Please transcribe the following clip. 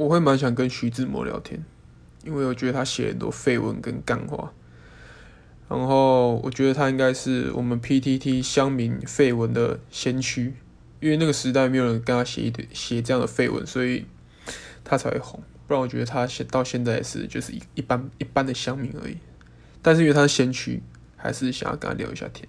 我会蛮想跟徐志摩聊天，因为我觉得他写很多废文跟干话。然后我觉得他应该是我们 PTT 乡民废文的先驱，因为那个时代没有人跟他写一堆写这样的废文，所以他才会红。不然我觉得他写到现在是就是一一般一般的乡民而已。但是因为他是先驱，还是想要跟他聊一下天。